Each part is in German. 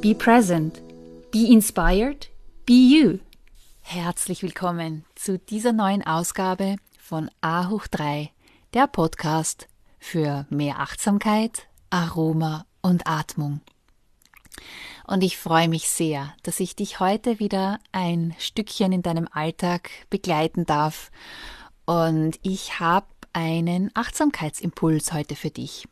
be present, be inspired, be you. Herzlich willkommen zu dieser neuen Ausgabe von A hoch 3, der Podcast für mehr Achtsamkeit, Aroma und Atmung. Und ich freue mich sehr, dass ich dich heute wieder ein Stückchen in deinem Alltag begleiten darf. Und ich habe einen Achtsamkeitsimpuls heute für dich.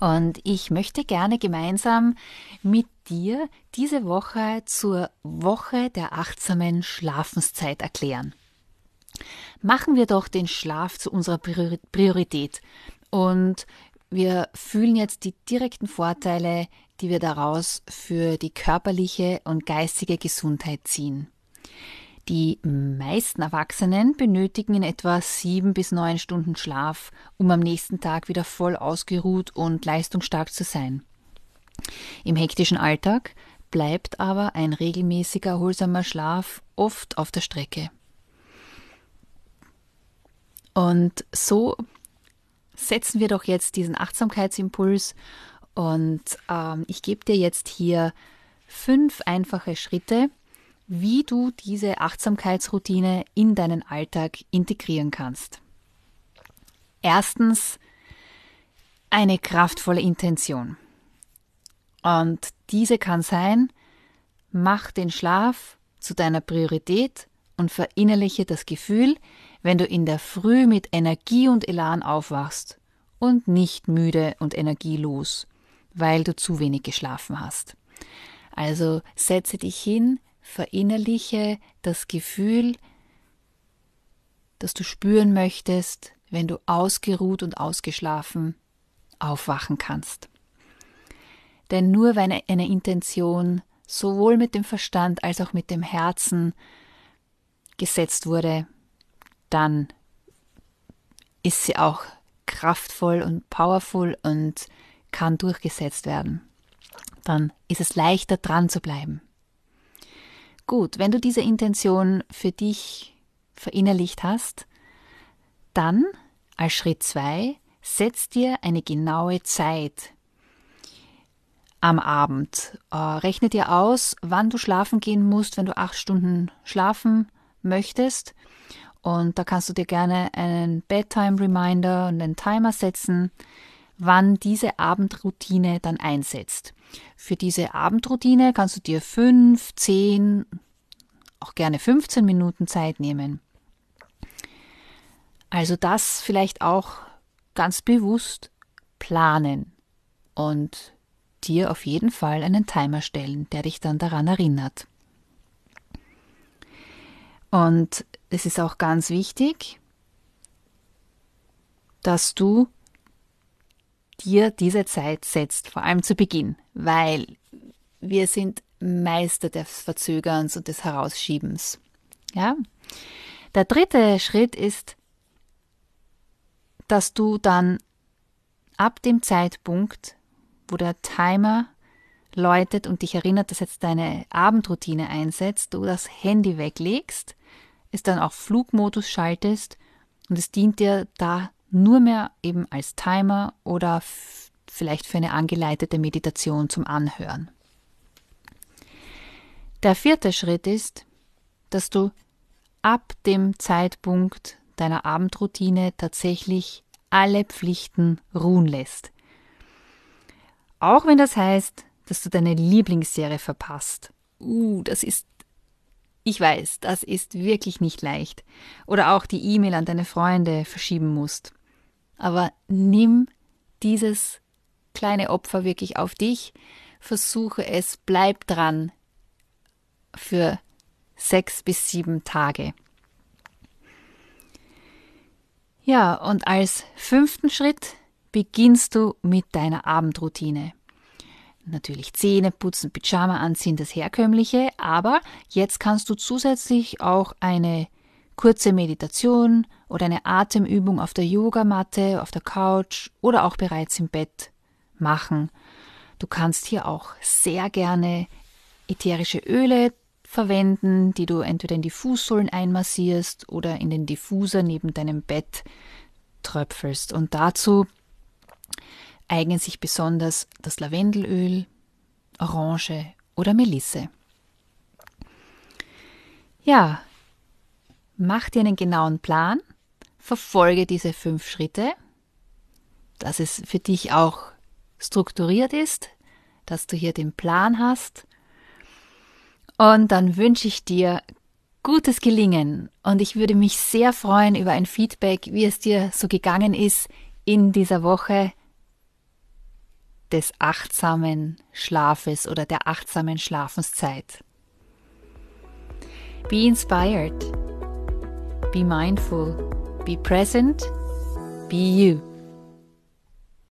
Und ich möchte gerne gemeinsam mit dir diese Woche zur Woche der achtsamen Schlafenszeit erklären. Machen wir doch den Schlaf zu unserer Priorität und wir fühlen jetzt die direkten Vorteile, die wir daraus für die körperliche und geistige Gesundheit ziehen. Die meisten Erwachsenen benötigen in etwa sieben bis neun Stunden Schlaf, um am nächsten Tag wieder voll ausgeruht und leistungsstark zu sein. Im hektischen Alltag bleibt aber ein regelmäßiger, erholsamer Schlaf oft auf der Strecke. Und so setzen wir doch jetzt diesen Achtsamkeitsimpuls und ähm, ich gebe dir jetzt hier fünf einfache Schritte, wie du diese Achtsamkeitsroutine in deinen Alltag integrieren kannst. Erstens eine kraftvolle Intention. Und diese kann sein, mach den Schlaf zu deiner Priorität und verinnerliche das Gefühl, wenn du in der Früh mit Energie und Elan aufwachst und nicht müde und energielos, weil du zu wenig geschlafen hast. Also setze dich hin, verinnerliche das Gefühl, das du spüren möchtest, wenn du ausgeruht und ausgeschlafen aufwachen kannst. Denn nur wenn eine Intention sowohl mit dem Verstand als auch mit dem Herzen gesetzt wurde, dann ist sie auch kraftvoll und powerful und kann durchgesetzt werden. Dann ist es leichter dran zu bleiben. Gut, wenn du diese Intention für dich verinnerlicht hast, dann als Schritt zwei setz dir eine genaue Zeit am Abend. Äh, rechne dir aus, wann du schlafen gehen musst, wenn du acht Stunden schlafen möchtest. Und da kannst du dir gerne einen Bedtime Reminder und einen Timer setzen, wann diese Abendroutine dann einsetzt. Für diese Abendroutine kannst du dir fünf, zehn, auch gerne 15 Minuten Zeit nehmen. Also das vielleicht auch ganz bewusst planen und dir auf jeden Fall einen Timer stellen, der dich dann daran erinnert. Und es ist auch ganz wichtig, dass du dir diese Zeit setzt, vor allem zu Beginn, weil wir sind Meister des Verzögerns und des Herausschiebens. Ja? Der dritte Schritt ist, dass du dann ab dem Zeitpunkt, wo der Timer läutet und dich erinnert, dass jetzt deine Abendroutine einsetzt, du das Handy weglegst, es dann auf Flugmodus schaltest und es dient dir da nur mehr eben als Timer oder vielleicht für eine angeleitete Meditation zum Anhören. Der vierte Schritt ist, dass du ab dem Zeitpunkt deiner Abendroutine tatsächlich alle Pflichten ruhen lässt. Auch wenn das heißt, dass du deine Lieblingsserie verpasst uh, das ist, ich weiß, das ist wirklich nicht leicht. Oder auch die E-Mail an deine Freunde verschieben musst. Aber nimm dieses kleine Opfer wirklich auf dich, versuche es, bleib dran für sechs bis sieben Tage. Ja, und als fünften Schritt beginnst du mit deiner Abendroutine. Natürlich Zähne putzen, Pyjama anziehen, das herkömmliche, aber jetzt kannst du zusätzlich auch eine kurze Meditation oder eine Atemübung auf der Yogamatte, auf der Couch oder auch bereits im Bett machen. Du kannst hier auch sehr gerne ätherische Öle verwenden, die du entweder in die Fußsohlen einmassierst oder in den Diffuser neben deinem Bett tröpfelst. Und dazu eignen sich besonders das Lavendelöl, Orange oder Melisse. Ja, mach dir einen genauen Plan, verfolge diese fünf Schritte, dass es für dich auch strukturiert ist, dass du hier den Plan hast. Und dann wünsche ich dir gutes Gelingen und ich würde mich sehr freuen über ein Feedback, wie es dir so gegangen ist in dieser Woche des achtsamen Schlafes oder der achtsamen Schlafenszeit. Be inspired, be mindful, be present, be you.